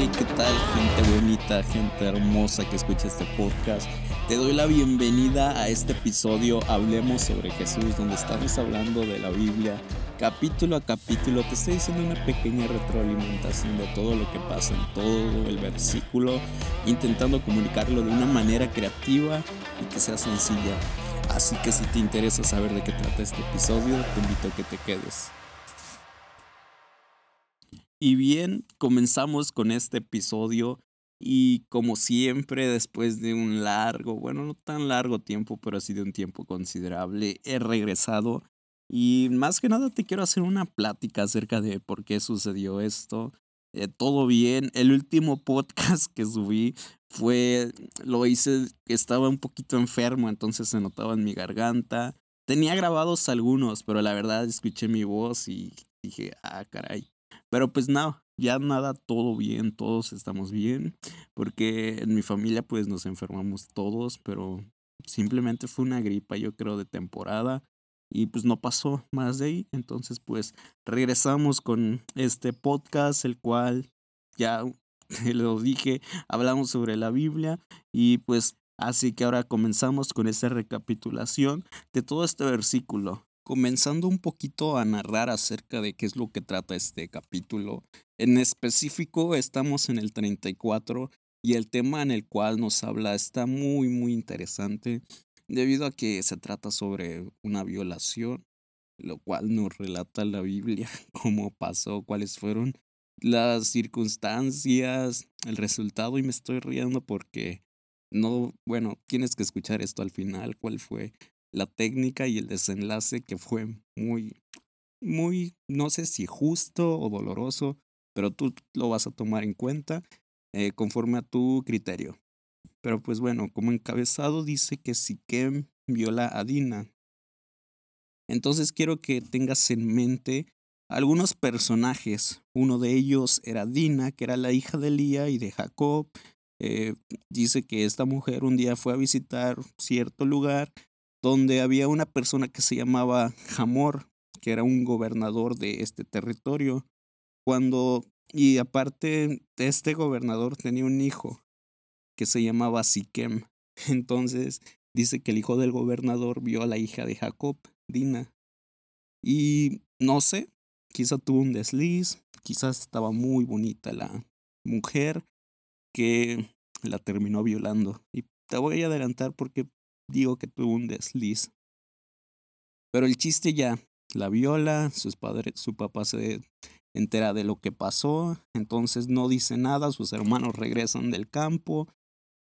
Hey, ¿qué tal gente bonita, gente hermosa que escucha este podcast? Te doy la bienvenida a este episodio Hablemos sobre Jesús, donde estamos hablando de la Biblia, capítulo a capítulo. Te estoy diciendo una pequeña retroalimentación de todo lo que pasa en todo el versículo, intentando comunicarlo de una manera creativa y que sea sencilla. Así que si te interesa saber de qué trata este episodio, te invito a que te quedes. Y bien, comenzamos con este episodio y como siempre, después de un largo, bueno, no tan largo tiempo, pero sí de un tiempo considerable, he regresado y más que nada te quiero hacer una plática acerca de por qué sucedió esto. Eh, todo bien. El último podcast que subí fue, lo hice, estaba un poquito enfermo, entonces se notaba en mi garganta. Tenía grabados algunos, pero la verdad escuché mi voz y dije, ah, caray. Pero pues no, ya nada, todo bien, todos estamos bien, porque en mi familia pues nos enfermamos todos, pero simplemente fue una gripa, yo creo, de temporada y pues no pasó más de ahí. Entonces pues regresamos con este podcast, el cual ya lo dije, hablamos sobre la Biblia y pues así que ahora comenzamos con esta recapitulación de todo este versículo comenzando un poquito a narrar acerca de qué es lo que trata este capítulo. En específico estamos en el 34 y el tema en el cual nos habla está muy muy interesante debido a que se trata sobre una violación, lo cual nos relata la Biblia cómo pasó, cuáles fueron las circunstancias, el resultado y me estoy riendo porque no, bueno, tienes que escuchar esto al final, cuál fue la técnica y el desenlace que fue muy, muy, no sé si justo o doloroso, pero tú lo vas a tomar en cuenta eh, conforme a tu criterio. Pero pues bueno, como encabezado dice que Siquem viola a Dina. Entonces quiero que tengas en mente algunos personajes. Uno de ellos era Dina, que era la hija de Lía y de Jacob. Eh, dice que esta mujer un día fue a visitar cierto lugar donde había una persona que se llamaba Jamor, que era un gobernador de este territorio. Cuando, y aparte, este gobernador tenía un hijo que se llamaba Siquem. Entonces, dice que el hijo del gobernador vio a la hija de Jacob, Dina. Y no sé, quizá tuvo un desliz, quizás estaba muy bonita la mujer que la terminó violando. Y te voy a adelantar porque digo que tuvo un desliz. Pero el chiste ya, la viola, sus padres, su papá se entera de lo que pasó, entonces no dice nada, sus hermanos regresan del campo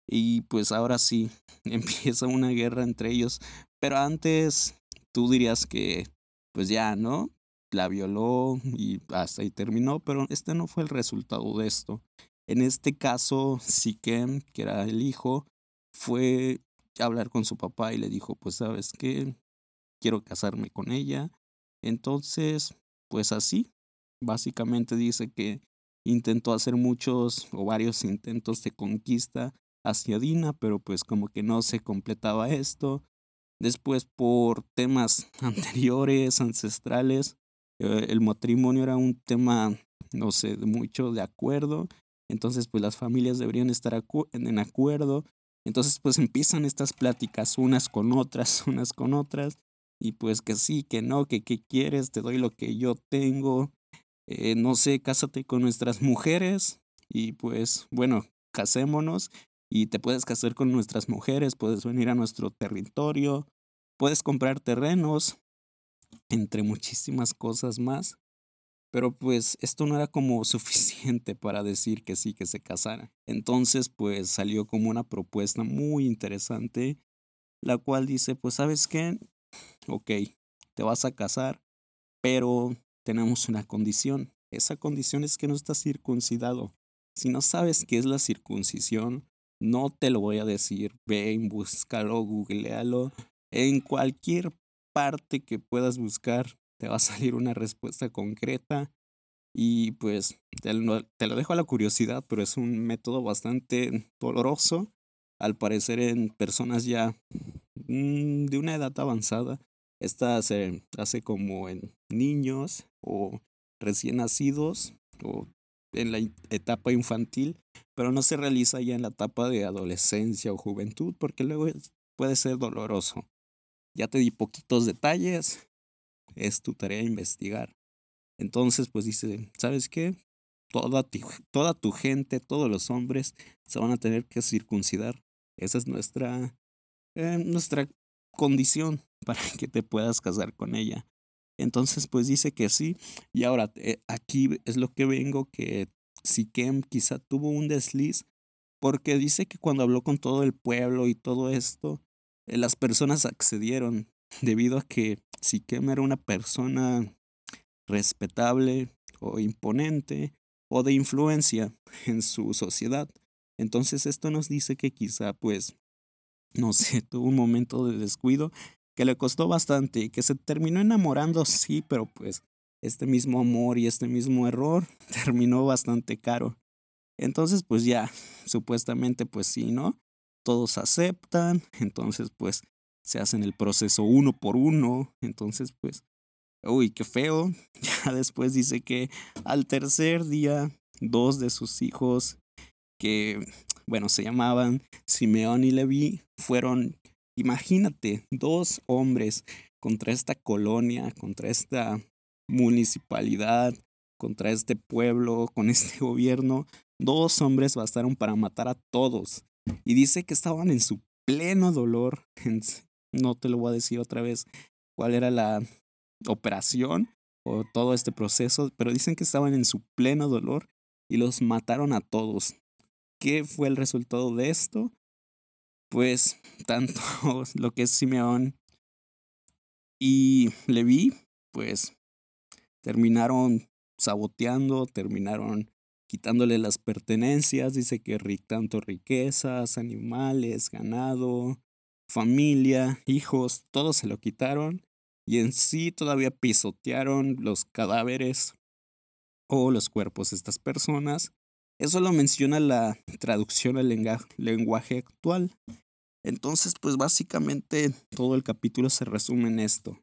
y pues ahora sí empieza una guerra entre ellos. Pero antes tú dirías que pues ya, ¿no? La violó y hasta ahí terminó, pero este no fue el resultado de esto. En este caso, Siquem, que era el hijo, fue hablar con su papá y le dijo, pues sabes qué, quiero casarme con ella. Entonces, pues así, básicamente dice que intentó hacer muchos o varios intentos de conquista hacia Dina, pero pues como que no se completaba esto. Después por temas anteriores, ancestrales, eh, el matrimonio era un tema, no sé, mucho de acuerdo. Entonces pues las familias deberían estar en acuerdo entonces pues empiezan estas pláticas unas con otras, unas con otras, y pues que sí, que no, que qué quieres, te doy lo que yo tengo, eh, no sé, cásate con nuestras mujeres, y pues bueno, casémonos, y te puedes casar con nuestras mujeres, puedes venir a nuestro territorio, puedes comprar terrenos, entre muchísimas cosas más. Pero pues esto no era como suficiente para decir que sí, que se casara. Entonces pues salió como una propuesta muy interesante, la cual dice, pues sabes qué, ok, te vas a casar, pero tenemos una condición. Esa condición es que no estás circuncidado. Si no sabes qué es la circuncisión, no te lo voy a decir. Ven, búscalo, googlealo. En cualquier parte que puedas buscar, te va a salir una respuesta concreta y pues te lo, dejo a la curiosidad, pero es un método bastante doloroso, al parecer en personas ya mm, de una edad avanzada. Esta se hace como en niños o recién nacidos o en la etapa infantil, pero no se realiza ya en la etapa de adolescencia o juventud, porque luego puede ser doloroso. Ya te di poquitos detalles, es tu tarea investigar. Entonces, pues dice, ¿sabes qué? Toda tu, toda tu gente, todos los hombres se van a tener que circuncidar. Esa es nuestra, eh, nuestra condición para que te puedas casar con ella. Entonces, pues dice que sí. Y ahora, eh, aquí es lo que vengo, que Siquem quizá tuvo un desliz, porque dice que cuando habló con todo el pueblo y todo esto, eh, las personas accedieron, debido a que Siquem era una persona respetable o imponente o de influencia en su sociedad. Entonces esto nos dice que quizá pues, no sé, tuvo un momento de descuido que le costó bastante y que se terminó enamorando, sí, pero pues este mismo amor y este mismo error terminó bastante caro. Entonces, pues ya, supuestamente, pues sí, ¿no? Todos aceptan, entonces, pues se hacen el proceso uno por uno, entonces, pues, uy, qué feo. Ya después dice que al tercer día, dos de sus hijos, que, bueno, se llamaban Simeón y Leví, fueron Imagínate, dos hombres contra esta colonia, contra esta municipalidad, contra este pueblo, con este gobierno. Dos hombres bastaron para matar a todos. Y dice que estaban en su pleno dolor. No te lo voy a decir otra vez cuál era la operación o todo este proceso, pero dicen que estaban en su pleno dolor y los mataron a todos. ¿Qué fue el resultado de esto? pues tanto lo que es Simeón y Leví, pues terminaron saboteando, terminaron quitándole las pertenencias, dice que tanto riquezas, animales, ganado, familia, hijos, todo se lo quitaron y en sí todavía pisotearon los cadáveres o los cuerpos de estas personas eso lo menciona la traducción al lenguaje actual. Entonces, pues básicamente todo el capítulo se resume en esto.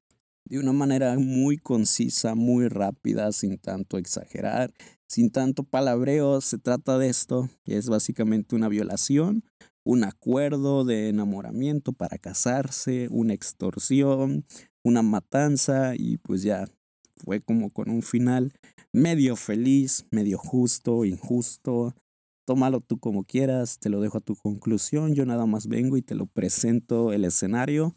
De una manera muy concisa, muy rápida, sin tanto exagerar, sin tanto palabreo, se trata de esto. Es básicamente una violación, un acuerdo de enamoramiento para casarse, una extorsión, una matanza y pues ya fue como con un final medio feliz, medio justo, injusto. Tómalo tú como quieras, te lo dejo a tu conclusión, yo nada más vengo y te lo presento el escenario.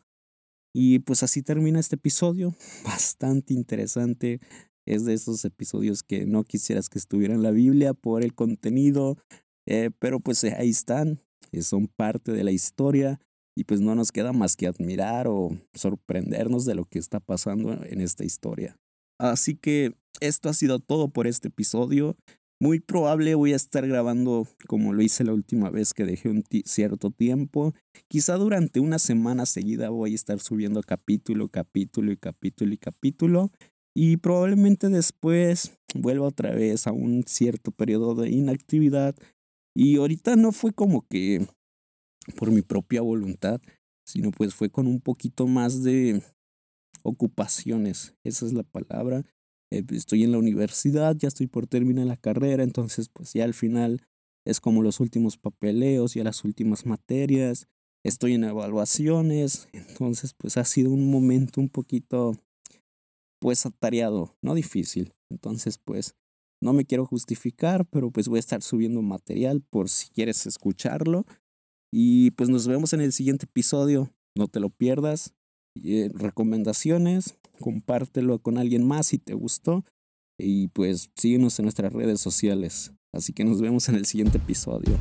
Y pues así termina este episodio, bastante interesante. Es de esos episodios que no quisieras que estuviera en la Biblia por el contenido, eh, pero pues ahí están, son parte de la historia y pues no nos queda más que admirar o sorprendernos de lo que está pasando en esta historia. Así que esto ha sido todo por este episodio. Muy probable voy a estar grabando como lo hice la última vez que dejé un cierto tiempo. Quizá durante una semana seguida voy a estar subiendo capítulo, capítulo y capítulo y capítulo. Y probablemente después vuelva otra vez a un cierto periodo de inactividad. Y ahorita no fue como que por mi propia voluntad, sino pues fue con un poquito más de ocupaciones, esa es la palabra. Eh, estoy en la universidad, ya estoy por terminar la carrera, entonces pues ya al final es como los últimos papeleos, ya las últimas materias, estoy en evaluaciones, entonces pues ha sido un momento un poquito pues atareado, no difícil. Entonces pues no me quiero justificar, pero pues voy a estar subiendo material por si quieres escucharlo. Y pues nos vemos en el siguiente episodio, no te lo pierdas. Eh, recomendaciones, compártelo con alguien más si te gustó y pues síguenos en nuestras redes sociales. Así que nos vemos en el siguiente episodio.